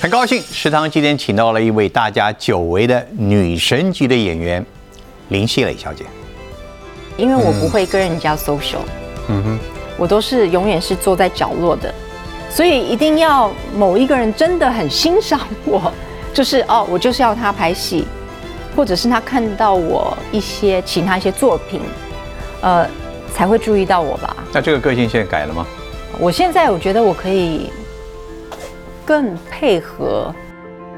很高兴食堂今天请到了一位大家久违的女神级的演员林熙蕾小姐。因为我不会跟人家 social，嗯哼，我都是永远是坐在角落的，所以一定要某一个人真的很欣赏我，就是哦，我就是要他拍戏，或者是他看到我一些其他一些作品，呃，才会注意到我吧。那这个个性现在改了吗？我现在我觉得我可以更配合。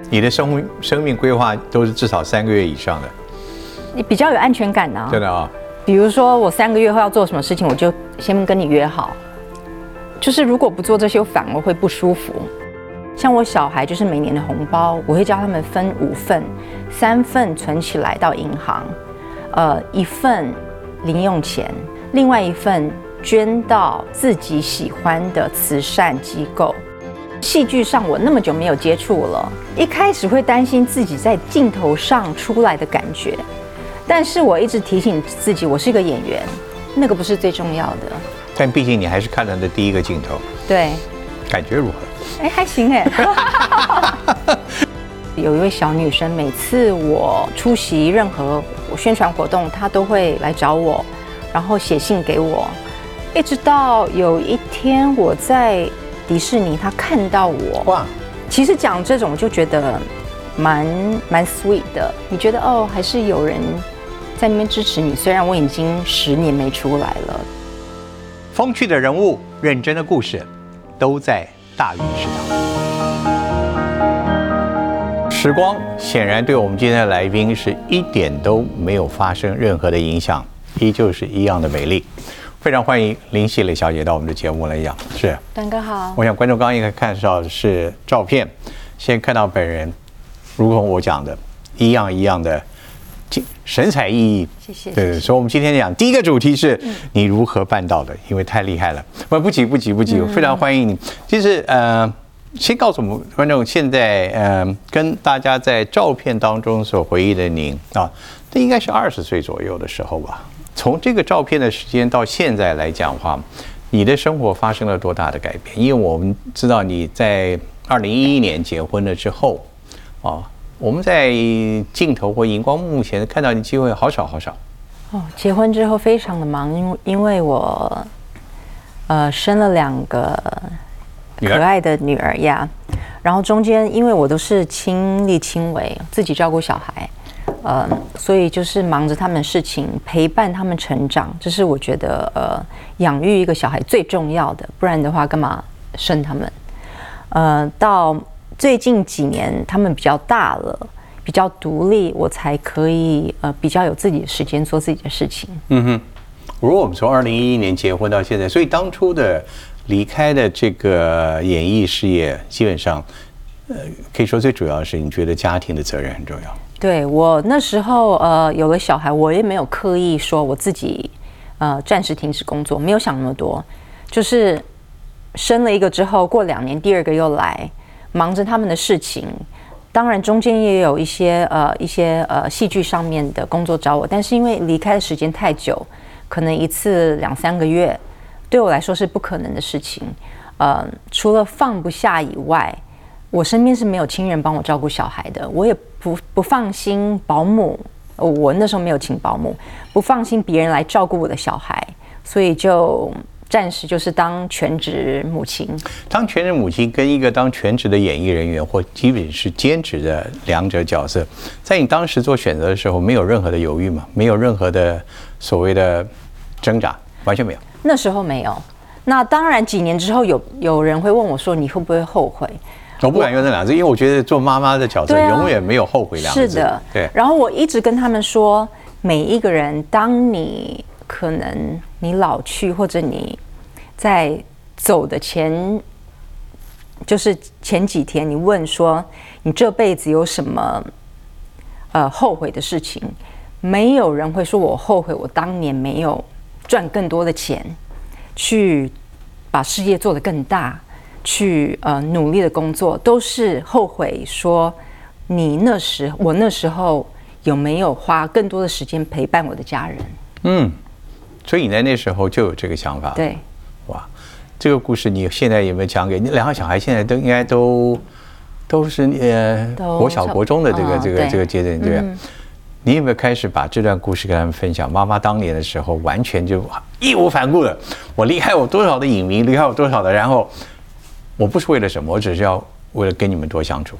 你的生生命规划都是至少三个月以上的，你比较有安全感呢。真的啊。比如说，我三个月后要做什么事情，我就先跟你约好。就是如果不做这些，我反而会不舒服。像我小孩，就是每年的红包，我会教他们分五份，三份存起来到银行，呃，一份零用钱，另外一份捐到自己喜欢的慈善机构。戏剧上我那么久没有接触了，一开始会担心自己在镜头上出来的感觉。但是我一直提醒自己，我是一个演员，那个不是最重要的。但毕竟你还是看了的第一个镜头，对，感觉如何？哎，还行哎。有一位小女生，每次我出席任何宣传活动，她都会来找我，然后写信给我。一直到有一天我在迪士尼，他看到我，哇，其实讲这种就觉得蛮蛮 sweet 的。你觉得哦，还是有人。在那边支持你，虽然我已经十年没出来了。风趣的人物，认真的故事，都在大鱼食堂。时光显然对我们今天的来宾是一点都没有发生任何的影响，依旧是一样的美丽。非常欢迎林熙蕾小姐到我们的节目来讲。是，段哥好。我想观众刚刚应该看到的是照片，先看到本人，如同我讲的一样一样的。神采奕奕，谢谢。对，所以，我们今天讲第一个主题是你如何办到的，因为太厉害了。不，不急，不急，不急，我非常欢迎你。其实，呃，先告诉我们观众，现在，呃，跟大家在照片当中所回忆的您啊，这应该是二十岁左右的时候吧？从这个照片的时间到现在来讲的话，你的生活发生了多大的改变？因为我们知道你在二零一一年结婚了之后，啊。我们在镜头或荧光幕前看到你机会好少好少。哦，结婚之后非常的忙，因因为我呃生了两个可爱的女儿呀，然后中间因为我都是亲力亲为，自己照顾小孩，呃，所以就是忙着他们事情，陪伴他们成长，这是我觉得呃养育一个小孩最重要的，不然的话干嘛生他们？呃，到。最近几年，他们比较大了，比较独立，我才可以呃比较有自己的时间做自己的事情。嗯哼，如果我们从二零一一年结婚到现在，所以当初的离开的这个演艺事业，基本上呃可以说最主要是你觉得家庭的责任很重要。对我那时候呃有了小孩，我也没有刻意说我自己呃暂时停止工作，没有想那么多，就是生了一个之后，过两年第二个又来。忙着他们的事情，当然中间也有一些呃一些呃戏剧上面的工作找我，但是因为离开的时间太久，可能一次两三个月，对我来说是不可能的事情。呃，除了放不下以外，我身边是没有亲人帮我照顾小孩的，我也不不放心保姆，我那时候没有请保姆，不放心别人来照顾我的小孩，所以就。暂时就是当全职母亲，当全职母亲跟一个当全职的演艺人员或基本是兼职的两者角色，在你当时做选择的时候，没有任何的犹豫嘛？没有任何的所谓的挣扎，完全没有。那时候没有。那当然，几年之后有有人会问我说：“你会不会后悔？”我不敢用这两个字，因为我觉得做妈妈的角色永远没有后悔两个字。是的，对。然后我一直跟他们说，每一个人，当你可能你老去，或者你在走的前，就是前几天，你问说你这辈子有什么呃后悔的事情？没有人会说我后悔，我当年没有赚更多的钱，去把事业做得更大，去呃努力的工作，都是后悔说你那时我那时候有没有花更多的时间陪伴我的家人？嗯。所以你在那时候就有这个想法，对，哇，这个故事你现在有没有讲给你两个小孩？现在都应该都都是呃都国小国中的这个这个这个阶段，对吧？你有没有开始把这段故事跟他们分享？妈妈当年的时候，完全就义无反顾的，我离开我多少的影迷，离开我多少的，然后我不是为了什么，我只是要为了跟你们多相处。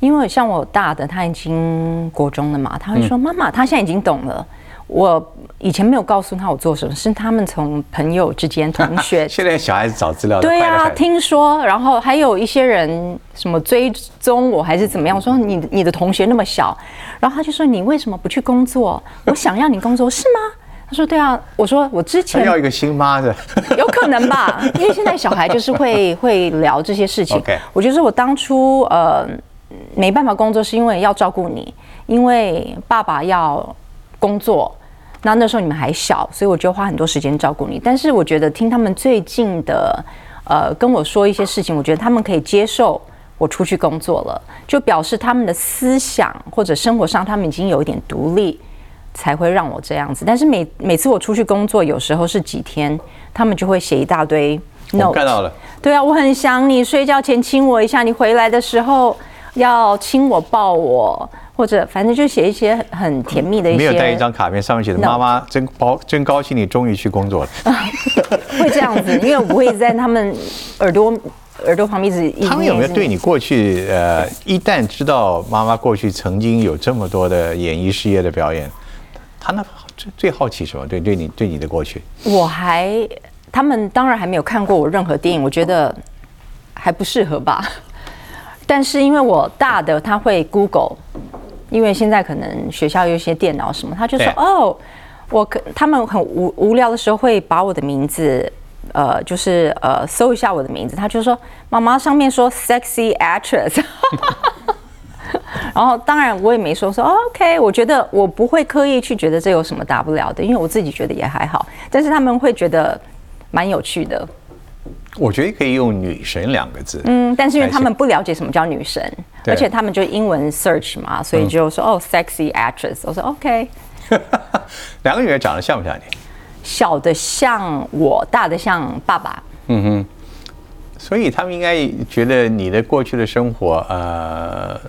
因为像我大的，他已经国中了嘛，他会嗯说：“妈妈，他现在已经懂了。”我以前没有告诉他我做什么，是他们从朋友之间、同学 现在小孩子找资料对啊，听说，然后还有一些人什么追踪我还是怎么样，我说你你的同学那么小，然后他就说你为什么不去工作？我想要你工作是吗？他说对啊，我说我之前要一个新妈的，有可能吧，因为现在小孩就是会 会聊这些事情。我觉得我当初呃没办法工作，是因为要照顾你，因为爸爸要工作。那那时候你们还小，所以我就花很多时间照顾你。但是我觉得听他们最近的呃跟我说一些事情，我觉得他们可以接受我出去工作了，就表示他们的思想或者生活上他们已经有一点独立，才会让我这样子。但是每每次我出去工作，有时候是几天，他们就会写一大堆我 note。看到了。对啊，我很想你，睡觉前亲我一下，你回来的时候要亲我抱我，或者反正就写一些很很甜蜜的一些。没有带一张卡片，上面写的妈妈真高真高兴你终于去工作了。会这样子，因为我不会在他们耳朵耳朵旁边一直一直他们有没有对你过去呃，一旦知道妈妈过去曾经有这么多的演艺事业的表演，他那最最好奇什么？对对你对你的过去，我还他们当然还没有看过我任何电影，我觉得还不适合吧。但是因为我大的他会 Google，因为现在可能学校有一些电脑什么，他就说哦，我可他们很无无聊的时候会把我的名字。呃，就是呃，搜一下我的名字，他就说妈妈上面说 sexy actress，然后当然我也没说说、哦 OK，我觉得我不会刻意去觉得这有什么大不了的，因为我自己觉得也还好，但是他们会觉得蛮有趣的，我觉得可以用“女神”两个字。嗯，但是因为他们不了解什么叫女神，而且他们就英文 search 嘛，所以就说、哦 sexy actress，我说 OK，两个女儿长得像不像你？小的像我，大的像爸爸，嗯哼。所以他们应该觉得你的过去的生活，呃，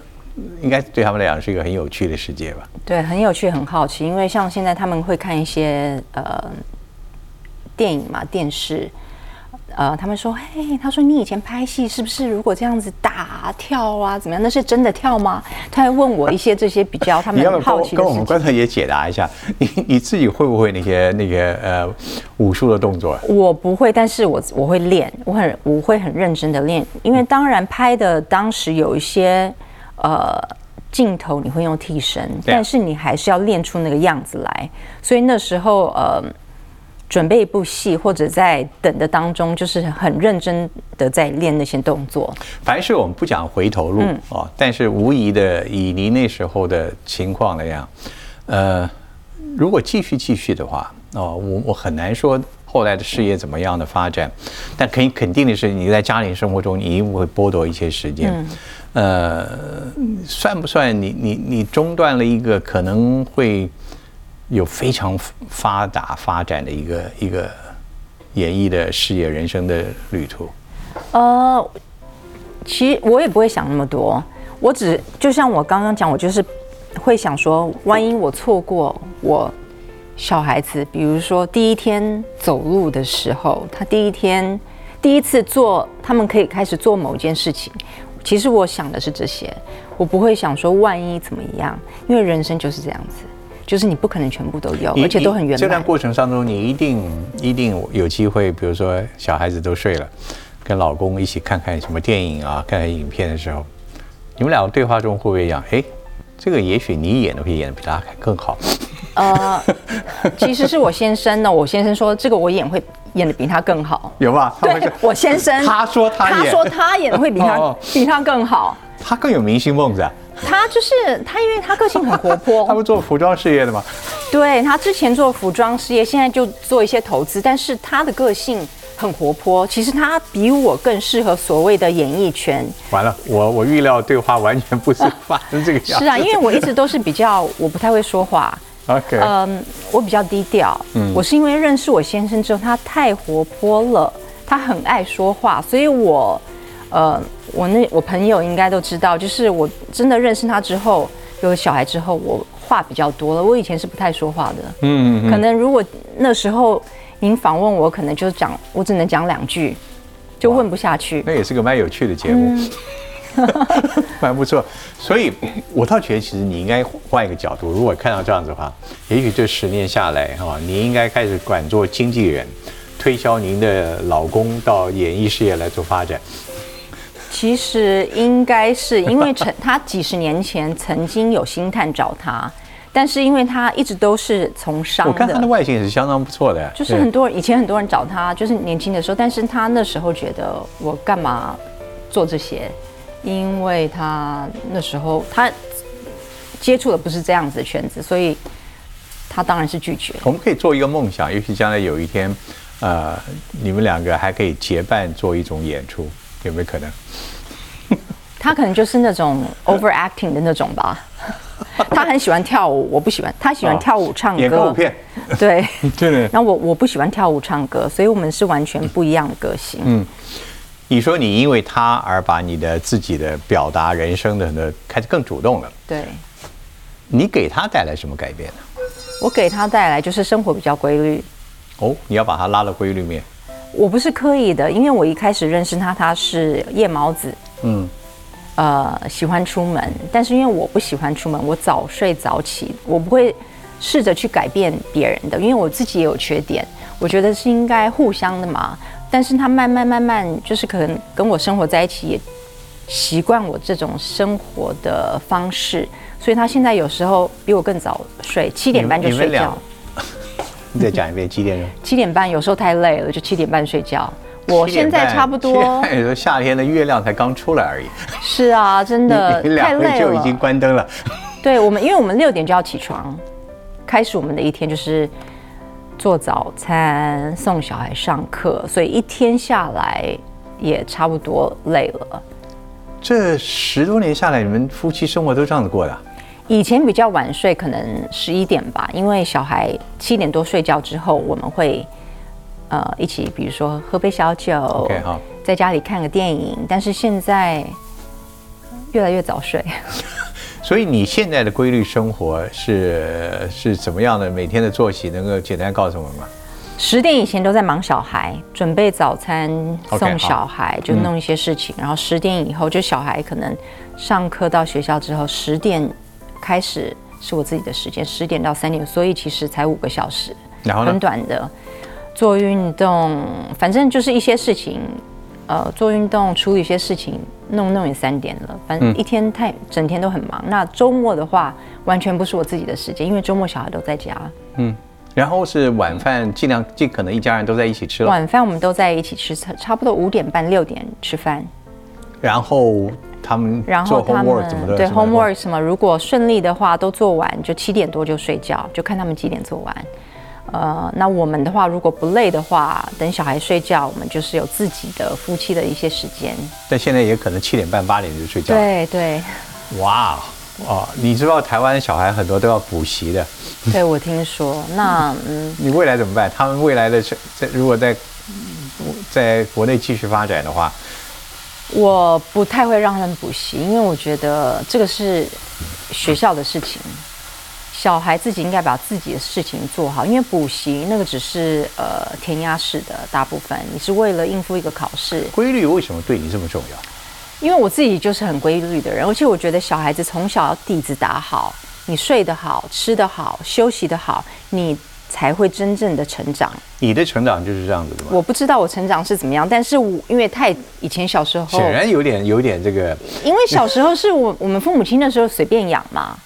应该对他们来讲是一个很有趣的世界吧？对，很有趣，很好奇，因为像现在他们会看一些呃电影嘛，电视，呃，他们说，嘿，他说你以前拍戏是不是如果这样子打跳啊，怎么样？那是真的跳吗？他还问我一些这些比较他们好奇的跟我们。观众也解答一下，你你自己会不会那些那个呃武术的动作？我不会，但是我我会练，我很我会很认真的练，因为当然拍的当时有一些呃镜头你会用替身，啊。但是你还是要练出那个样子来，所以那时候呃准备一部戏或者在等的当中，就是很认真的在练那些动作。凡是我们不讲回头路嗯。哦，但是无疑的，以你那时候的情况来讲，呃，如果继续继续的话，哦，我我很难说后来的事业怎么样的发展，但可以肯定的是，你在家庭生活中，你一定会剥夺一些时间。呃，算不算你你你中断了一个可能会有非常发达发展的一个一个演艺的事业人生的旅途？呃，其实我也不会想那么多，我只就像我刚刚讲，我就是会想说，万一我错过我小孩子，比如说第一天走路的时候，他第一天第一次做，他们可以开始做某件事情。其实我想的是这些，我不会想说万一怎么样，因为人生就是这样子，就是你不可能全部都有，而且都很圆满这段。过程当中，你一定一定有机会，比如说小孩子都睡了，跟老公一起看看什么电影啊，看看影片的时候，你们两个对话中会不会讲，哎，这个也许你演的会演的比他更好？呃，其实是我先生呢，我先生说这个我演会演的比他更好。有吧？对，我先生，他说他演他说他演的会比他哦比他更好。他更有明星梦子啊，他就是他，因为他个性很活泼 他泼，不做服装事业的吗？对他之前做服装事业，现在就做一些投资，但是他的个性很活泼。其实他比我更适合所谓的演艺圈。完了，我我预料对话完全不是发生这个样子。是啊，因为我一直都是比较我不太会说话，OK，嗯，我比较低调。嗯我是因为认识我先生之后，他太活泼了，他很爱说话，所以我，呃，我那我朋友应该都知道，就是我真的认识他之后，有了小孩之后，我话比较多了。我以前是不太说话的，嗯，可能如果那时候您访问我，可能就讲我只能讲两句，就问不下去。那也是个蛮有趣的节目，蛮不错。所以我倒觉得，其实你应该换一个角度，如果看到这样子的话，也许这十年下来哈，你应该开始管做经纪人，推销您的老公到演艺事业来做发展。其实应该是因为陈他几十年前曾经有星探找他，但是因为他一直都是从商的，我看他的外形也是相当不错的。就是很多人以前很多人找他，就是年轻的时候，但是他那时候觉得我干嘛做这些？因为他那时候他接触的不是这样子的圈子，所以他当然是拒绝。我们可以做一个梦想，也许将来有一天，呃，你们两个还可以结伴做一种演出。有没有可能？他可能就是那种 overacting 的那种吧。他很喜欢跳舞，我不喜欢。他喜欢跳舞唱歌。演歌舞片。对。对。那我我不喜欢跳舞唱歌，所以我们是完全不一样的个性。嗯。你说你因为他而把你的自己的表达人生的呢开始更主动了。对。你给他带来什么改变呢？我给他带来就是生活比较规律。哦，你要把他拉到规律面。我不是刻意的，因为我一开始认识他，他是夜猫子，嗯，呃，喜欢出门，但是因为我不喜欢出门，我早睡早起，我不会试着去改变别人的，因为我自己也有缺点，我觉得是应该互相的嘛。但是他慢慢慢慢，就是可能跟我生活在一起，也习惯我这种生活的方式，所以他现在有时候比我更早睡，七点半就睡觉。你再讲一遍几点钟？七点半，有时候太累了就七点半睡觉。我现在差不多。有时候夏天的月亮才刚出来而已。是啊，真的太累了。就已经关灯了。对我们，因为我们六点就要起床，开始我们的一天就是做早餐、送小孩上课，所以一天下来也差不多累了。这十多年下来，你们夫妻生活都这样子过的？以前比较晚睡，可能十一点吧，因为小孩七点多睡觉之后，我们会呃一起，比如说喝杯小酒，在家里看个电影。但是现在越来越早睡。所以你现在的规律生活是是怎么样的？每天的作息能够简单告诉我们吗？十点以前都在忙小孩，准备早餐，送小孩，就弄一些事情。然后十点以后，就小孩可能上课到学校之后，十点。开始是我自己的时间，十点到三点，所以其实才五个小时，然后很短的。做运动，反正就是一些事情，呃，做运动处理一些事情，弄弄也三点了。反正一天太整天都很忙。那周末的话，完全不是我自己的时间，因为周末小孩都在家。嗯，然后是晚饭，尽量尽可能一家人都在一起吃了。晚饭我们都在一起吃，差不多五点半六点吃饭。然后。他们然后他们对 homework 什么，如果顺利的话都做完，就七点多就睡觉，就看他们几点做完。呃，那我们的话，如果不累的话，等小孩睡觉，我们就是有自己的夫妻的一些时间。但现在也可能七点半八点就睡觉。对对。哇哦，你知道台湾小孩很多都要补习的。对，我听说。那嗯，你未来怎么办？他们未来的在如果在在国内继续发展的话。我不太会让他们补习，因为我觉得这个是学校的事情，小孩自己应该把自己的事情做好。因为补习那个只是呃填鸭式的，大部分你是为了应付一个考试。规律为什么对你这么重要？因为我自己就是很规律的人，而且我觉得小孩子从小底子打好，你睡得好，吃得好，休息得好，你。才会真正的成长。你的成长就是这样子的吗？我不知道我成长是怎么样，但是我因为太以前小时候，显然有点有点这个。因为小时候是我我们父母亲的时候随便养嘛，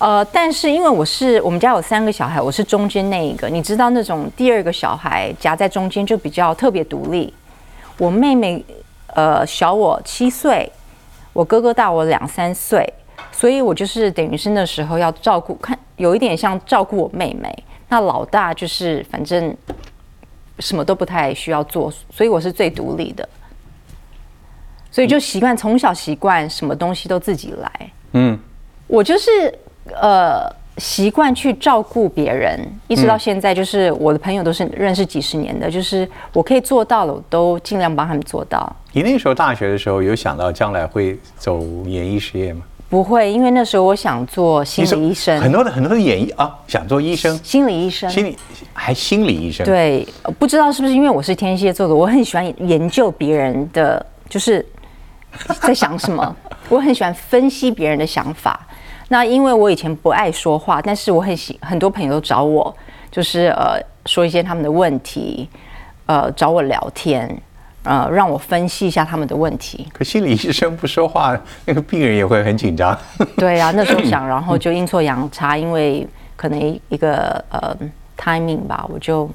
呃，但是因为我是我们家有三个小孩，我是中间那一个，你知道那种第二个小孩夹在中间就比较特别独立。我妹妹呃小我七岁，我哥哥大我两三岁，所以我就是等于是那时候要照顾，看有一点像照顾我妹妹。那老大就是反正什么都不太需要做，所以我是最独立的，所以就习惯从小习惯什么东西都自己来。嗯，我就是呃习惯去照顾别人，一直到现在，就是我的朋友都是认识几十年的，就是我可以做到了，我都尽量帮他们做到。你那时候大学的时候有想到将来会走演艺事业吗？不会，因为那时候我想做心理医生，很多的很多的演艺啊，想做医生，心理医生，心理还心理医生。对，不知道是不是因为我是天蝎座的，我很喜欢研究别人的，就是在想什么，我很喜欢分析别人的想法。那因为我以前不爱说话，但是我很喜很多朋友都找我，就是呃说一些他们的问题，呃找我聊天。呃，让我分析一下他们的问题。可心理医生不说话，那个病人也会很紧张。对啊，那时候想，然后就阴错阳差，因为可能一个呃 timing 吧，我就。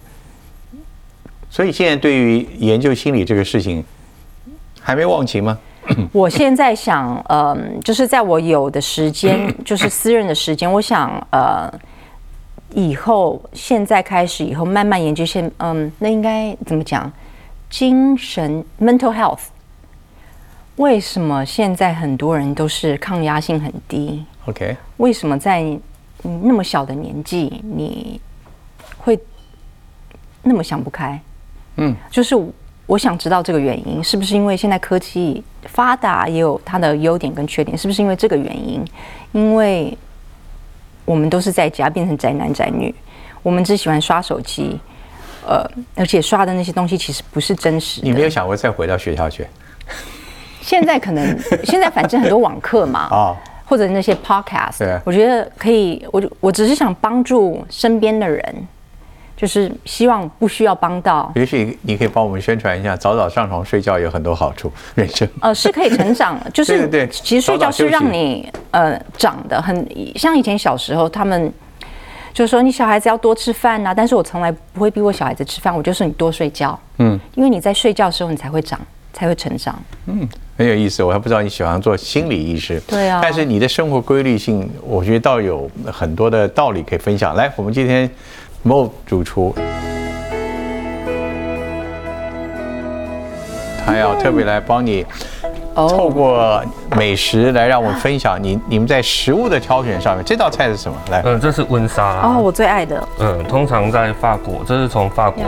所以现在对于研究心理这个事情，还没忘情吗？我现在想，嗯，就是在我有的时间，就是 私人的时间，我想，呃，以后现在开始以后慢慢研究，现，嗯，那应该怎么讲？精神 mental health，为什么现在很多人都是抗压性很低？OK，为什么在那么小的年纪你会那么想不开？嗯，就是我想知道这个原因，是不是因为现在科技发达也有它的优点跟缺点？是不是因为这个原因？因为我们都是在家变成宅男宅女，我们只喜欢刷手机。呃，而且刷的那些东西其实不是真实的。你没有想过再回到学校去？现在可能，现在反正很多网课嘛，啊，或者那些 podcast，对，我觉得可以。我就我只是想帮助身边的人，就是希望不需要帮到。也许你可以帮我们宣传一下，早早上床睡觉有很多好处，人生。呃，是可以成长，就是对，其实睡觉是让你呃长的很像以前小时候他们。就是说，你小孩子要多吃饭呐，但是我从来不会逼我小孩子吃饭，我就说你多睡觉，嗯，因为你在睡觉的时候，你才会长，才会成长，嗯，很有意思。我还不知道你喜欢做心理医师，对啊，但是你的生活规律性，我觉得倒有很多的道理可以分享。来，我们今天，Mo 主厨，他要特别来帮你。透过美食来让我们分享你你们在食物的挑选上面，这道菜是什么？来，嗯，这是温沙哦，我最爱的。嗯，通常在法国，这是从法国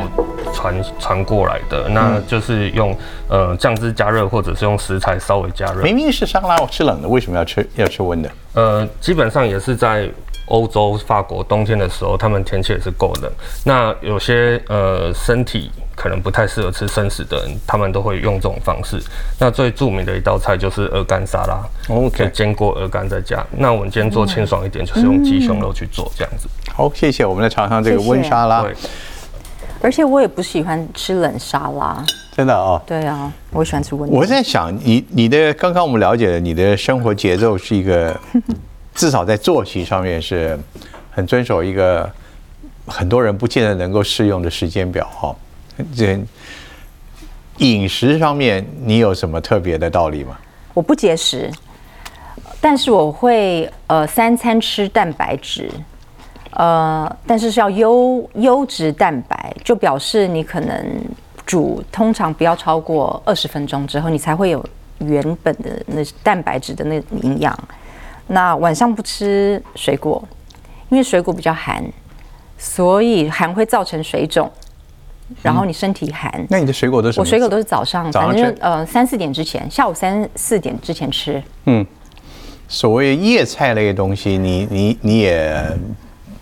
传传过来的，那就是用呃酱汁加热，或者是用食材稍微加热。明明是沙拉，我吃冷的，为什么要吃要吃温的？呃，基本上也是在。欧洲法国冬天的时候，他们天气也是够冷。那有些呃身体可能不太适合吃生食的人，他们都会用这种方式。那最著名的一道菜就是鹅肝沙拉，OK，煎过鹅肝再加。那我们今天做清爽一点，就是用鸡胸肉去做这样子。好，谢谢。我们来尝尝这个温沙拉。而且我也不喜欢吃冷沙拉，真的哦。对啊，我喜欢吃温。我在想，你你的刚刚我们了解了你的生活节奏是一个。至少在作息上面是很遵守一个很多人不见得能够适用的时间表哈。这饮食上面你有什么特别的道理吗？我不节食，但是我会呃三餐吃蛋白质，呃，但是是要优优质蛋白，就表示你可能煮通常不要超过二十分钟之后，你才会有原本的那蛋白质的那营养。那晚上不吃水果，因为水果比较寒，所以寒会造成水肿，然后你身体寒。那你的水果都是？我水果都是早上，反正呃三四点之前，下午三四点之前吃。嗯，所谓叶菜类的东西，你你你也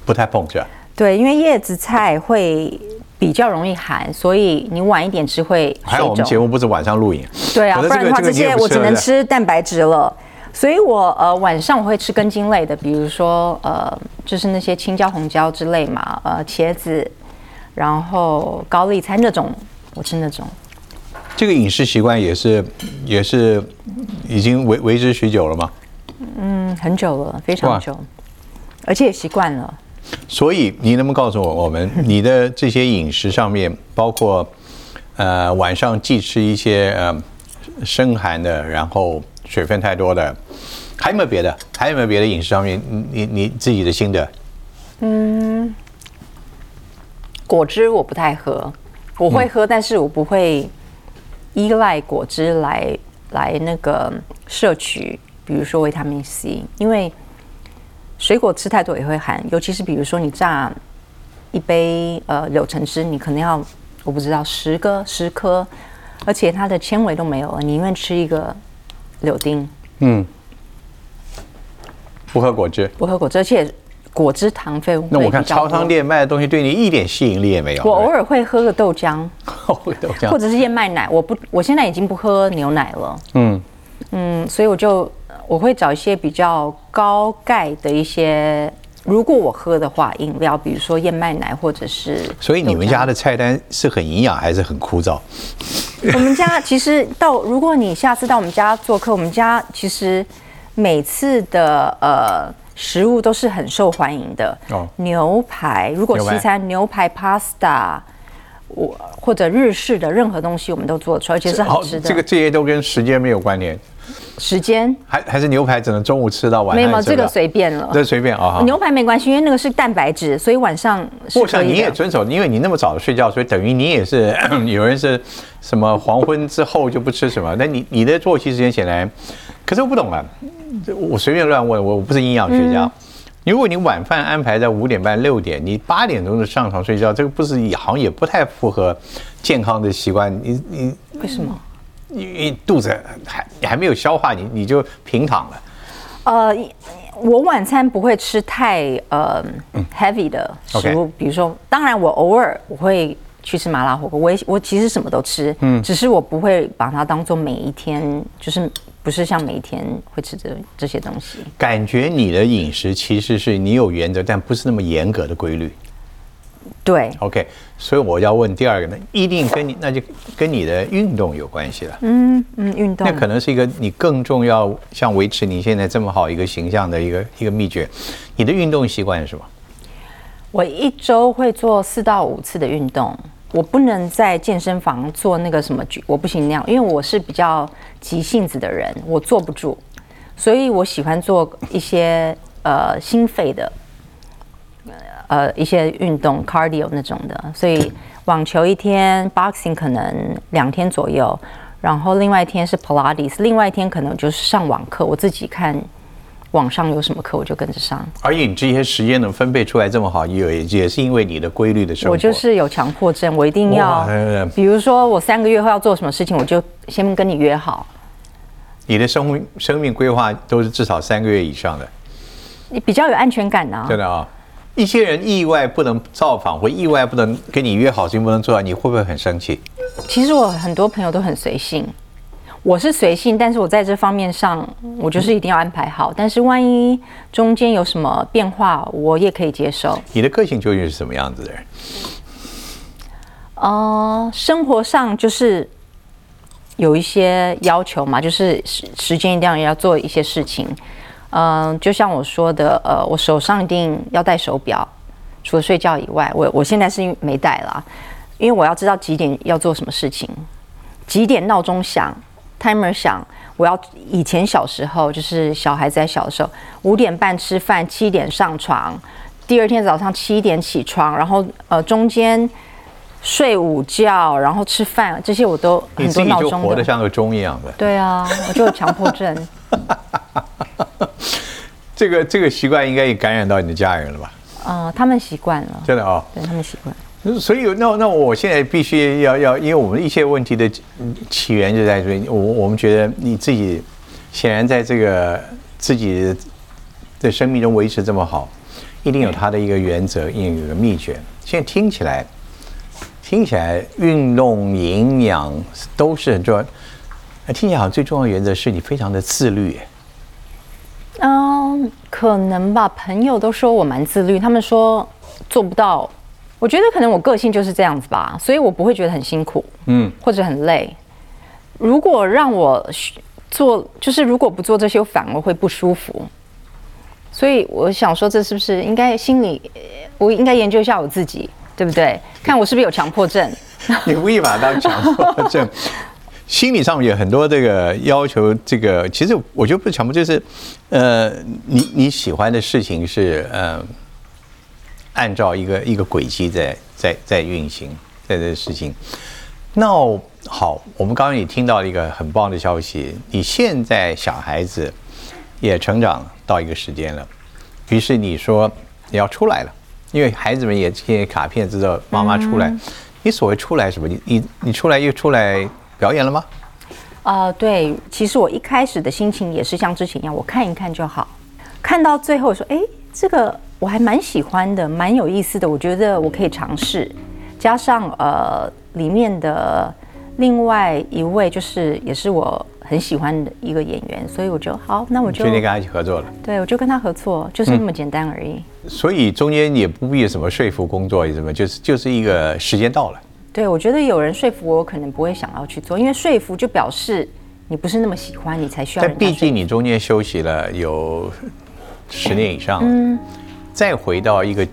不太碰是吧？对，因为叶子菜会比较容易寒，所以你晚一点吃会。还有我们节目不是晚上录影？对啊，不然的话这些我只能吃蛋白质了。所以，我呃晚上我会吃根茎类的，比如说呃，就是那些青椒、红椒之类嘛，呃，茄子，然后高丽菜那种，我吃那种。这个饮食习惯也是也是已经维维持许久了吗？嗯，很久了，非常久，而且也习惯了。所以，你能不能告诉我，我们你的这些饮食上面，包括呃晚上忌吃一些呃生寒的，然后。水分太多的，还有没有别的？还有没有别的饮食上面，你你自己的心得？嗯，果汁我不太喝，我会喝，但是我不会依赖果汁来来那个摄取，比如说维他命 C，因为水果吃太多也会寒，尤其是比如说你榨一杯呃柳橙汁，你可能要我不知道十个十颗，而且它的纤维都没有了，你宁愿吃一个柳丁，嗯，不喝果汁。不喝果汁，而且果汁糖分那我看超商，店卖的东西对你一点吸引力也没有。我偶尔会喝个 豆浆，或者是燕麦奶，我不，我现在已经不喝牛奶了。嗯，嗯，所以我就我会找一些比较高钙的一些，如果我喝的话，饮料，比如说燕麦奶或者是。所以你们家的菜单是很营养还是很枯燥？我们家其实到，如果你下次到我们家做客，我们家其实每次的呃食物都是很受欢迎的。哦牛排，如果西餐牛排 pasta，我或者日式的任何东西，我们都做得出来，而且是好吃的。这个这些都跟时间没有关联，时间还还是牛排只能中午吃到晚没有，这个随便了。这随便啊哈。牛排没关系，因为那个是蛋白质，所以晚上是我想你。也遵守，因为你那么早睡觉，所以等于你也是 有人是什么黄昏之后就不吃什么，那你你的作息时间显然，可是我不懂啊，我随便乱问，我我不是营养学嗯家。如果你晚饭安排在五点半六点，你八点钟就上床睡觉，这个不是也好像也不太符合健康的习惯。你你为什么？你你肚子还你还没有消化，你你就平躺了。呃，我晚餐不会吃太呃 heavy 的食物，比如说，当然我偶尔我会去吃麻辣火锅，我也我其实什么都吃，嗯，只是我不会把它当做每一天，就是不是像每一天会吃这这些东西。感觉你的饮食其实是你有原则，但不是那么严格的规律。对，OK，所以我要问第二个呢，一定跟你那就跟你的运动有关系了。嗯嗯，运动那可能是一个你更重要，像维持你现在这么好一个形象的一个一个秘诀。你的运动习惯是什么？我一周会做四到五次的运动，我不能在健身房做那个什么举，我不行那样，因为我是比较急性子的人，我坐不住，所以我喜欢做一些呃心肺的，呃一些运动 cardio 那种的，所以网球一天，boxing 可能两天左右，然后另外一天是 Pilates，另外一天可能就是上网课，我自己看网上有什么课我就跟着上。而且你这些时间能分配出来这么好，也也是因为你的规律的生活。我就是有强迫症，我一定要比如说我三个月后要做什么事情，我就先跟你约好。你的生命生命规划都是至少三个月以上的，你比较有安全感啊。真的啊。一些人意外不能造访，或意外不能跟你约好，事情不能做到，你会不会很生气？其实我很多朋友都很随性，我是随性，但是我在这方面上，我就是一定要安排好。但是万一中间有什么变化，我也可以接受。你的个性究竟是什么样子的人？呃，生活上就是有一些要求嘛，就是时时间一定要要做一些事情。嗯、就像我说的，呃，我手上一定要戴手表，除了睡觉以外，我我现在是没戴啦，因为我要知道几点要做什么事情，几点闹钟响，timer 响，我要以前小时候就是小孩子在小的时候，五点半吃饭，七点上床，第二天早上七点起床，然后呃中间睡午觉，然后吃饭，这些我都很多闹钟的。活得像个钟一样的。对啊，我就有强迫症。这个这个习惯应该也感染到你的家人了吧？呃，他们习惯了，真的啊、对他们习惯。所以那那我现在必须要要，因为我们一切问题的起源就在这里。我我们觉得你自己显然在这个自己的生命中维持这么好，一定有它的一个原则，一定有一个秘诀。现在听起来，听起来运动、营养都是很重要。听起来好像最重要的原则是你非常的自律。嗯，可能吧。朋友都说我蛮自律，他们说做不到。我觉得可能我个性就是这样子吧，所以我不会觉得很辛苦，嗯，或者很累。如果让我做，就是如果不做这些，我反而会不舒服。所以我想说，这是不是应该心里，呃我应该研究一下我自己，对不对？看我是不是有强迫症。你无意把它当强迫症。心理上面有很多这个要求，这个其实我觉得不是强迫，就是呃，你你喜欢的事情是呃，按照一个一个轨迹在在在运行，在这个事情。那好，我们刚刚也听到了一个很棒的消息，你现在小孩子也成长到一个时间了，于是你说你要出来了，因为孩子们也贴卡片知道妈妈出来。你所谓出来什么？你你你出来又出来表演了吗？啊、对，其实我一开始的心情也是像之前一样，我看一看就好。看到最后说，哎，这个我还蛮喜欢的，蛮有意思的，我觉得我可以尝试。加上呃，里面的另外一位就是也是我很喜欢的一个演员，所以我就好，那我就决定跟他一起合作了。对我就跟他合作，就是那么简单而已。所以中间也不必什么说服工作，什么就是就是一个时间到了。对，我觉得有人说服我，我可能不会想要去做，因为说服就表示你不是那么喜欢，你才需要。毕竟你中间休息了有十年以上，嗯，再回到一个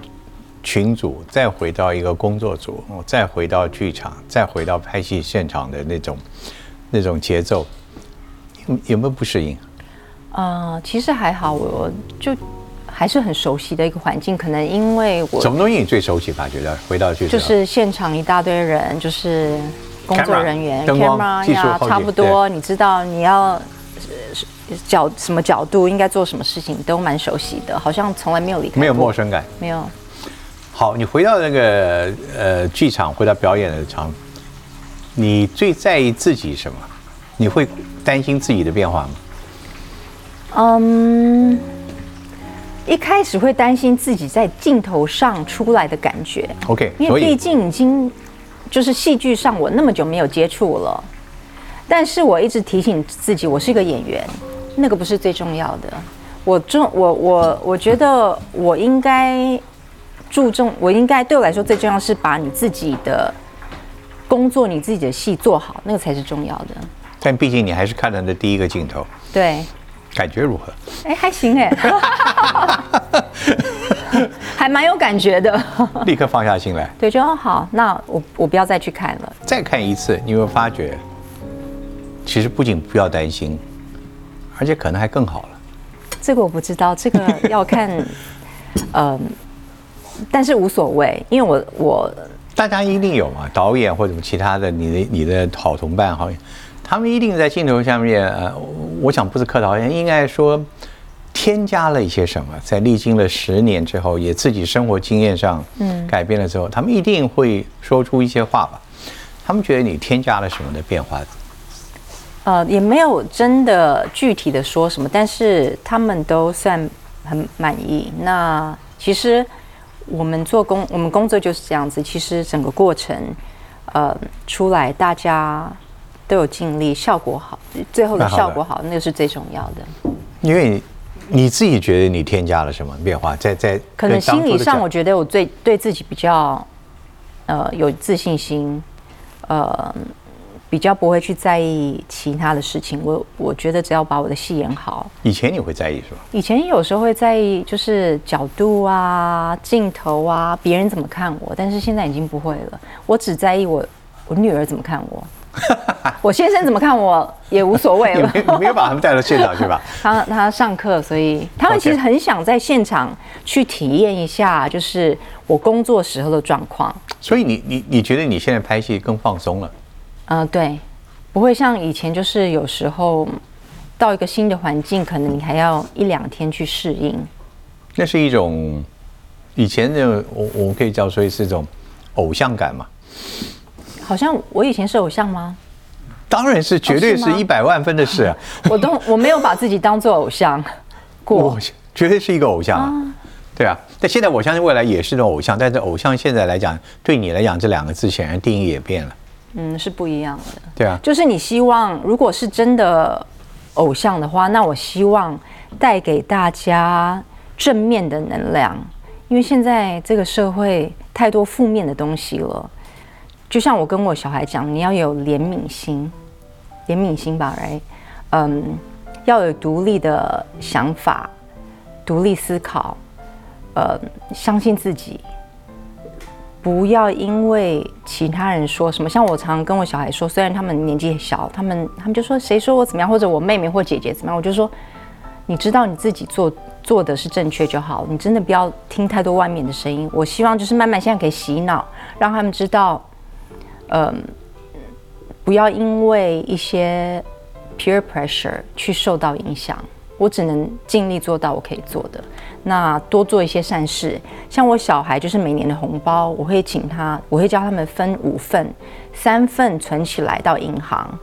群组，再回到一个工作组，哦再回到剧场，再回到拍戏现场的那种那种节奏，有有没有不适应？呃，其实还好，我就还是很熟悉的一个环境，可能因为我什么东西你最熟悉吧？觉得回到剧场就是现场一大堆人，就是工作人员、灯光 camera 技术呀，差不多，你知道你要角什么角度应该做什么事情，都蛮熟悉的，好像从来没有离开过，没有陌生感。没有。好，你回到那个呃剧场，回到表演的场，你最在意自己什么？你会担心自己的变化吗？嗯，一开始会担心自己在镜头上出来的感觉 OK，因为毕竟已经就是戏剧上我那么久没有接触了，但是我一直提醒自己，我是一个演员，那个不是最重要的。我重我我我觉得我应该注重，我应该对我来说最重要是把你自己的工作、你自己的戏做好，那个才是重要的。但毕竟你还是看了那第一个镜头，对，感觉如何？哎，还行哎，还蛮有感觉的。立刻放下心来，对，就哦好，那我我不要再去看了。再看一次，你会发觉，其实不仅不要担心，而且可能还更好了。这个我不知道，这个要看，嗯、但是无所谓，因为我我大家一定有嘛，导演或者其他的，你的你的好同伴好，他们一定在镜头下面，呃，我想不是客套，应该说添加了一些什么，在历经了十年之后，也自己生活经验上嗯改变了之后，他们一定会说出一些话吧。他们觉得你添加了什么的变化？呃也没有真的具体的说什么，但是他们都算很满意。那其实我们做工，我们工作就是这样子。其实整个过程，呃，出来大家都有尽力，效果好，最后的效果好，那个是最重要的。因为你你自己觉得你添加了什么变化？在在可能心理上，我觉得我最对自己比较呃有自信心，呃比较不会去在意其他的事情。我我觉得只要把我的戏演好，以前你会在意是吧？以前有时候会在意就是角度啊、镜头啊、别人怎么看我，但是现在已经不会了。我只在意我我女儿怎么看我，我先生怎么看我也无所谓你了。没你没有把他们带到现场去吧？他他上课，所以他们其实很想在现场去体验一下，就是我工作时候的状况。所以你你你觉得你现在拍戏更放松了？呃，对，不会像以前，就是有时候到一个新的环境，可能你还要一两天去适应。那是一种以前的我我们可以叫说是一种偶像感嘛。好像我以前是偶像吗？当然是绝对哦是一百万分的事啊！我都我没有把自己当做偶像 过我。绝对是一个偶像啊！对啊，但现在我相信未来也是种偶像，但是偶像现在来讲，对你来讲这两个字显然定义也变了，嗯，是不一样的。对啊。就是你希望，如果是真的偶像的话，那我希望带给大家正面的能量，因为现在这个社会太多负面的东西了。就像我跟我小孩讲，你要有怜悯心，怜悯心吧，right？嗯，要有独立的想法，独立思考，呃，相信自己，不要因为其他人说什么，像我常常跟我小孩说，虽然他们年纪小，他们他们就说谁说我怎么样，或者我妹妹或姐姐怎么样，我就说，你知道你自己做做的是正确就好，你真的不要听太多外面的声音。我希望就是慢慢现在可以洗脑，让他们知道，嗯、不要因为一些 peer pressure 去受到影响。我只能尽力做到我可以做的。那多做一些善事，像我小孩就是每年的红包，我会请他，我会教他们分五份，三份存起来到银行，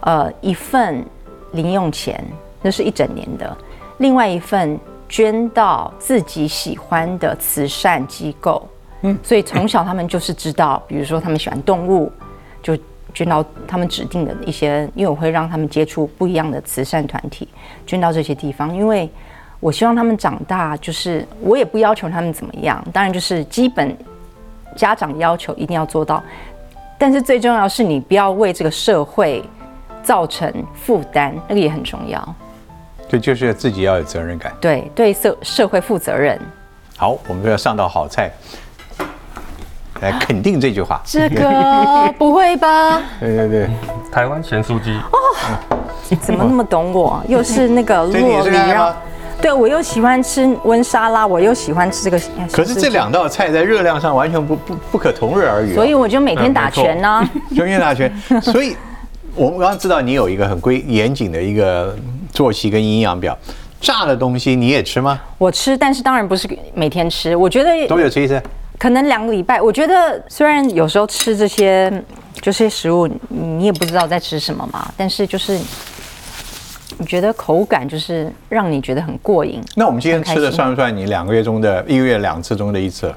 呃，一份零用钱，那是一整年的，另外一份捐到自己喜欢的慈善机构。嗯，所以从小他们就是知道，比如说他们喜欢动物，就捐到他们指定的一些，因为我会让他们接触不一样的慈善团体，捐到这些地方，因为我希望他们长大，就是我也不要求他们怎么样，当然就是基本家长要求一定要做到，但是最重要是你不要为这个社会造成负担，那个也很重要。对就是自己要有责任感。对，对社社会负责任。好，我们就要上道好菜，来肯定这句话。这个不会吧？对对对，台湾咸酥鸡哦，怎么那么懂我？又是那个 所以你也洛梨让是爱吗？对我又喜欢吃温沙拉，我又喜欢吃这个。可是这两道菜在热量上完全不不不可同日而语、啊。所以我就每天打拳呢、中间大圈，所以我们刚刚知道你有一个很规严谨的一个作息跟营养表。炸的东西你也吃吗？我吃，但是当然不是每天吃。我觉得多久吃一次？可能两个礼拜。我觉得虽然有时候吃这些这些食物，你也不知道在吃什么嘛，但是就是你觉得口感就是让你觉得很过瘾。那我们今天吃的算不算你两个月中的一个月两次中的一次？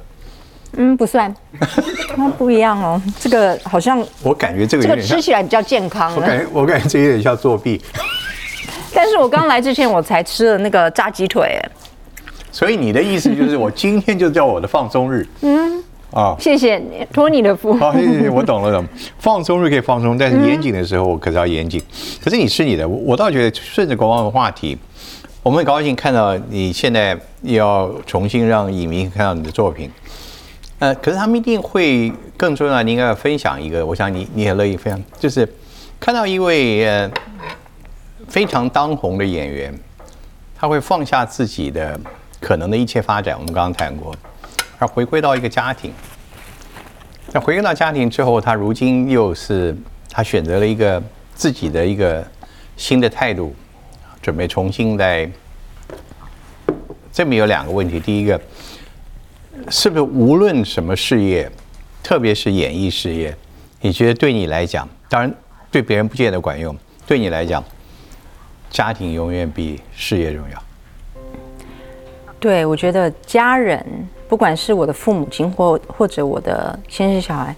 嗯，不算，那不一样哦。这个好像我感觉这个这个有点像吃，起来比较健康我感觉我感觉这有点像作弊。但是我刚来之前我才吃了那个炸鸡腿，哎所以你的意思就是我今天就叫我的放松日。嗯。啊。谢谢你托你的福。好，谢谢，我懂了，懂了。放松日可以放松，但是严谨的时候，我可是要严谨。可是你是你的，我我倒觉得顺着国王的话题，我们很高兴看到你现在要重新让影迷看到你的作品。呃，可是他们一定会更重要，你应该要分享一个，我想你你也乐意分享，就是看到一位呃非常当红的演员，他会放下自己的可能的一切发展，我们刚刚谈过，而回归到一个家庭。那回归到家庭之后，他如今又是他选择了一个自己的一个新的态度，准备重新来。这边有两个问题，第一个，是不是无论什么事业，特别是演艺事业，你觉得对你来讲，当然对别人不见得管用，对你来讲，家庭永远比事业重要。对，我觉得家人，不管是我的父母亲或或者我的先生小孩，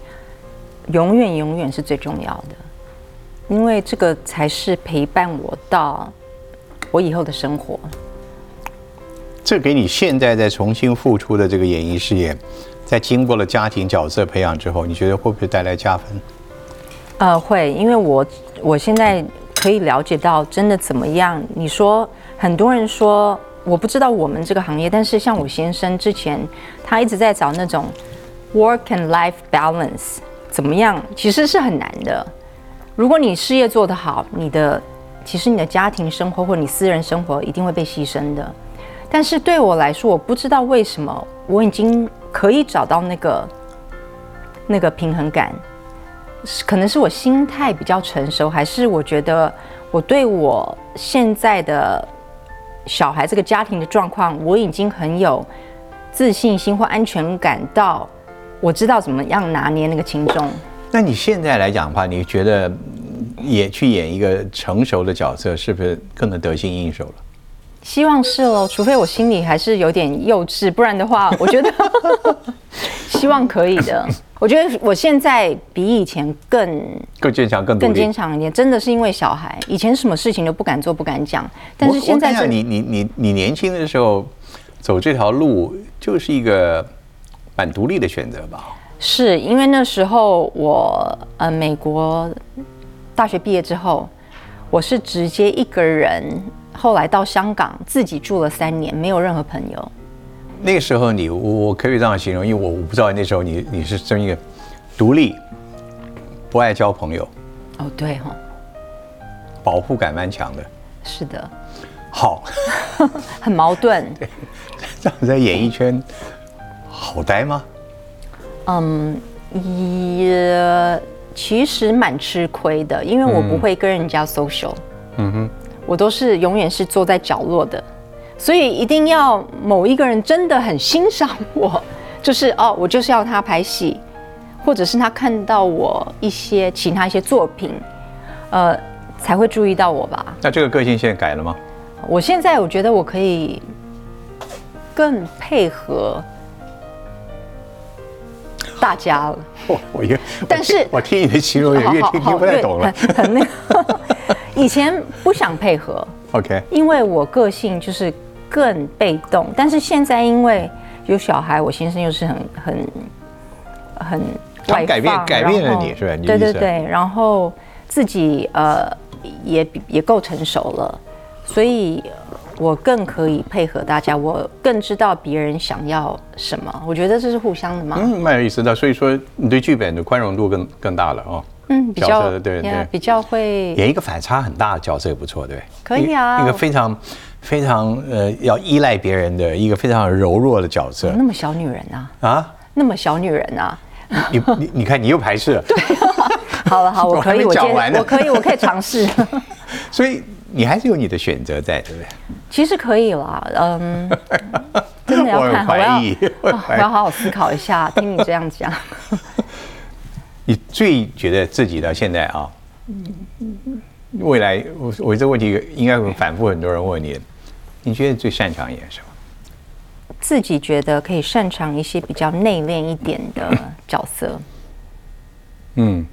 永远永远是最重要的，因为这个才是陪伴我到我以后的生活。这给你现在在重新付出的这个演艺事业，在经过了家庭角色培养之后，你觉得会不会带来加分？呃，会，因为我我现在可以了解到真的怎么样。你说很多人说我不知道我们这个行业，但是像我先生之前他一直在找那种 work and life balance 怎么样，其实是很难的。如果你事业做得好，你的其实你的家庭生活或你私人生活一定会被牺牲的。但是对我来说，我不知道为什么我已经可以找到那个那个平衡感。可能是我心态比较成熟，还是我觉得我对我现在的小孩这个家庭的状况，我已经很有自信心或安全感到，我知道怎么样拿捏那个轻重。那你现在来讲的话，你觉得嗯也去演一个成熟的角色，是不是更能得心应手了？希望是喽，除非我心里还是有点幼稚，不然的话，我觉得希望可以的。我觉得我现在比以前更更坚强，更更坚。强一点，真的是因为小孩，以前什么事情都不敢做、不敢讲，但是我现在你你你你年轻的时候走这条路，就是一个蛮独立的选择吧？是因为那时候我呃美国大学毕业之后，我是直接一个人，后来到香港自己住了三年，没有任何朋友。那个时候你，我我可以这样形容，因为我我不知道那时候你你是这么一个独立，不爱交朋友，哦，对哈、保护感蛮强的。是的，好，很矛盾。这样在演艺圈好待吗？嗯，也其实蛮吃亏的，因为我不会跟人家 social。嗯哼，我都是永远是坐在角落的，所以一定要某一个人真的很欣赏我，就是哦，我就是要他拍戏，或者是他看到我一些其他一些作品，呃，才会注意到我吧。那这个个性现在改了吗？我现在我觉得我可以更配合大家了。我我越，但是我听你的形容也越听听不太懂了。很 很那个，以前不想配合，OK，因为我个性就是更被动，但是现在因为有小孩，我先生又是很很很改变改变了你是吧你对对对，然后自己呃也比也够成熟了，所以我更可以配合大家，我更知道别人想要什么，我觉得这是互相的嘛。嗯，蛮有意思的。所以说，你对剧本的宽容度更更大了哦。嗯，比角较对对比较会演一个反差很大的角色也不错，对不对？可以啊一个非常非常呃要依赖别人的一个非常柔弱的角色那么小女人啊，啊。那么小女人啊。你你你看，你又排斥了，对，好了好，我我可以，我接我可以，我可以尝试。所以你还是有你的选择在，对不对？其实可以啦，嗯，真的要 我很看，我要我要好好思考一下。听你这样讲，你最觉得自己到现在啊，未来我我这个问题应该会反复很多人问你，你觉得最擅长演什么？自己觉得可以擅长一些比较内敛一点的角色，嗯，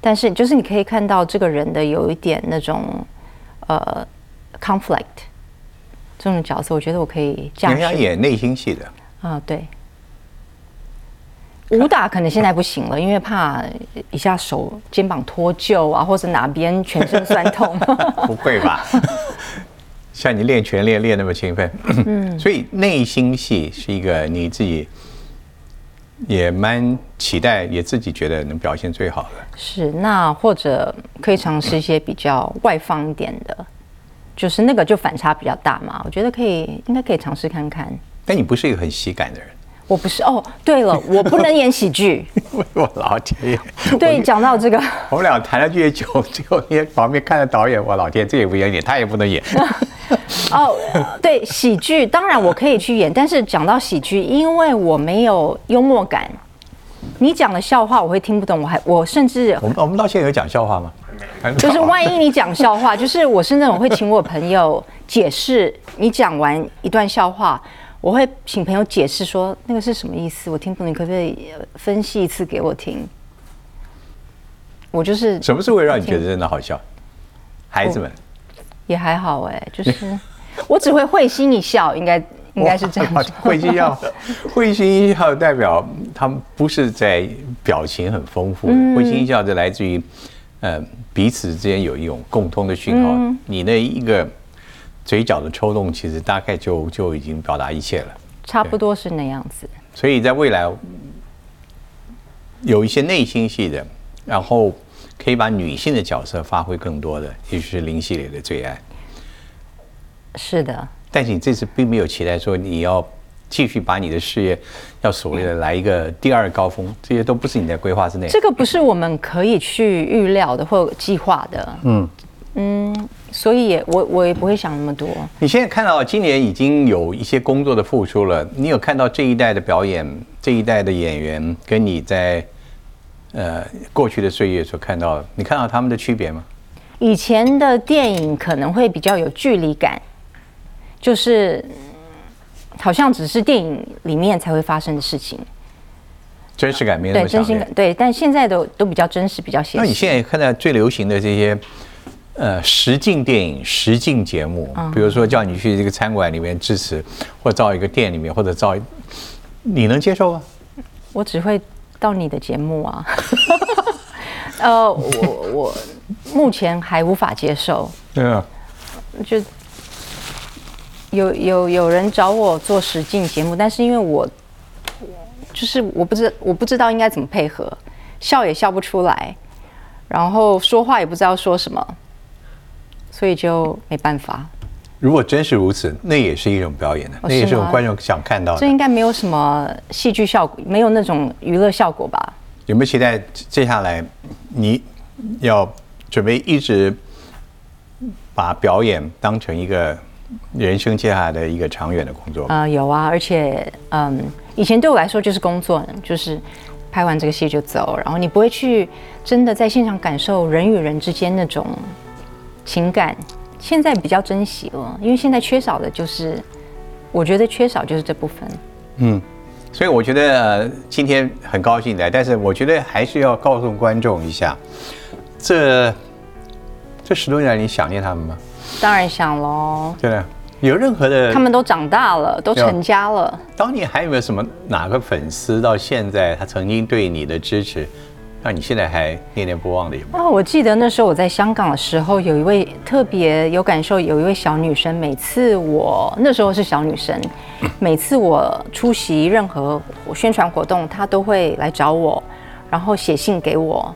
但是就是你可以看到这个人的有一点那种呃 conflict 这种角色，我觉得我可以驾你想驭演内心戏的，啊，对。武打可能现在不行了，因为怕一下手肩膀脱臼啊，或者哪边全身酸痛。不会吧？像你练拳练练那么勤奋，嗯，所以内心戏是一个你自己也蛮期待，也自己觉得能表现最好的。是，那或者可以尝试一些比较外放一点的，就是那个就反差比较大嘛。我觉得可以，应该可以尝试看看。但你不是一个很喜感的人，我不是哦，对了，我不能演喜剧。我老天爷！对，讲到这个，我们俩谈了越久，最后你旁边看着导演，我老天，这也不能演，他也不能演。哦，对，喜剧当然我可以去演，但是讲到喜剧，因为我没有幽默感，你讲的笑话我会听不懂，我还我甚至我们我们到现在有讲笑话吗？就是万一你讲笑话，就是我是那种会请我朋友解释，你讲完一段笑话，我会请朋友解释说那个是什么意思，我听不懂，你可不可以呃分析一次给我听？我就是什么是会让你觉得真的好笑？孩子们，也还好哎、就是我只会会心一笑，应该应该是这样。会心一笑，会心一笑代表他们不是在表情很丰富会心一笑就来自于呃彼此之间有一种共通的讯号。嗯你那一个嘴角的抽动，其实大概就就已经表达一切了。差不多是那样子。所以在未来有一些内心戏的，然后可以把女性的角色发挥更多的，也许是林系列的最爱。是的，但是你这次并没有期待说你要继续把你的事业要所谓的来一个第二高峰，这些都不是你的规划之内。这个不是我们可以去预料的或计划的。嗯嗯，所以也我我也不会想那么多。你现在看到今年已经有一些工作的付出了，你有看到这一代的表演，这一代的演员跟你在呃过去的岁月所看到的，你看到他们的区别吗？以前的电影可能会比较有距离感，就是嗯好像只是电影里面才会发生的事情，真实感没有那对么强。对，但现在都都比较真实，比较写实。那你现在看到最流行的这些呃实境电影、实境节目，比如说叫你去这个餐馆里面支持，或者到一个店里面，或者到一，你能接受吗？我只会到你的节目啊。呃，我我目前还无法接受，对啊，就有有有人找我做实境节目，但是因为我就是我不知我不知道应该怎么配合，笑也笑不出来，然后说话也不知道说什么，所以就没办法。如果真是如此，那也是一种表演的，哦那也是观众想看到的。这应该没有什么戏剧效果，没有那种娱乐效果吧？有没有期待接下来你要准备一直把表演当成一个人生接下来的一个长远的工作啊？呃，有啊，而且嗯，以前对我来说就是工作，就是拍完这个戏就走，然后你不会去真的在现场感受人与人之间那种情感。现在比较珍惜了，因为现在缺少的就是，我觉得缺少就是这部分。嗯，所以我觉得、呃、今天很高兴来，但是我觉得还是要告诉观众一下，这这十多年来你想念他们吗？当然想喽，对的有任何的他们都长大了，都成家了。当年还有没有什么哪个粉丝到现在他曾经对你的支持，让你现在还念念不忘的有没有？哦，我记得那时候我在香港的时候，有一位特别有感受，有一位小女生，每次我那时候是小女生，每次我出席任何宣传活动，她都会来找我，然后写信给我，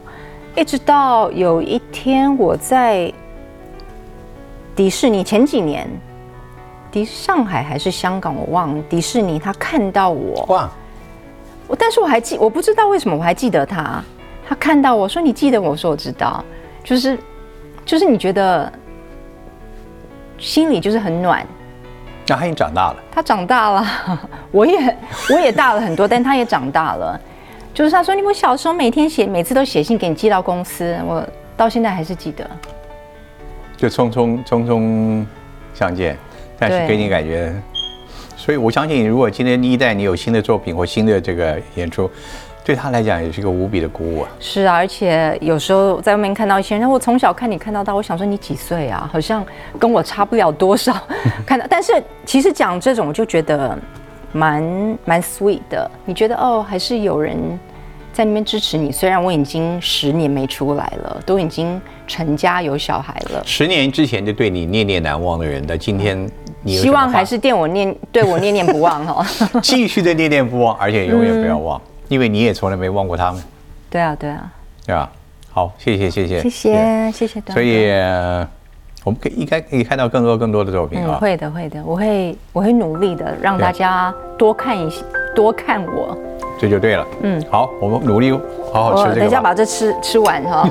一直到有一天我在迪士尼前几年，迪上海还是香港我忘了，迪士尼她看到我，哇，我但是我还记，我不知道为什么我还记得他。他看到我说：“你记得我？”我说：“我知道。”就是，就是你觉得心里就是很暖。那他已经长大了，他长大了，我也我也大了很多，但他也长大了。就是他说：“你我小时候每天写，每次都写信给你寄到公司，我到现在还是记得。就匆匆匆匆相见，但是给你感觉，所以我相信，如果今天一代你有新的作品或新的这个演出，对他来讲也是一个无比的鼓舞啊。是啊，而且有时候在外面看到一些人，我从小看你看到大，我想说你几岁啊？好像跟我差不了多少。看到，但是其实讲这种，我就觉得蛮蛮 sweet 的。你觉得哦，还是有人在那边支持你，虽然我已经十年没出来了，都已经成家有小孩了，十年之前就对你念念难忘的人，在今天希望还是电我念对我念念不忘哦。继续的念念不忘，而且永远不要忘，因为你也从来没忘过他们。对啊对啊。对啊好谢谢谢谢。谢谢谢。所以我们可以应该可以看到更多更多的作品啊。会的会的。我会我会努力的让大家多看一些多看我。这就对了。嗯。好我们努力好好吃等一下把这吃吃完哈。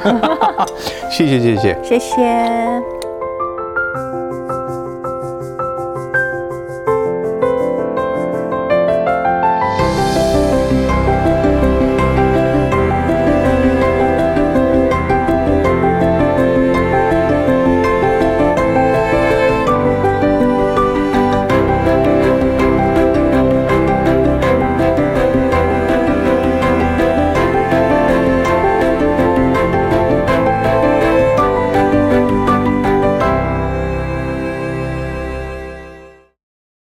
谢 谢谢谢。谢谢。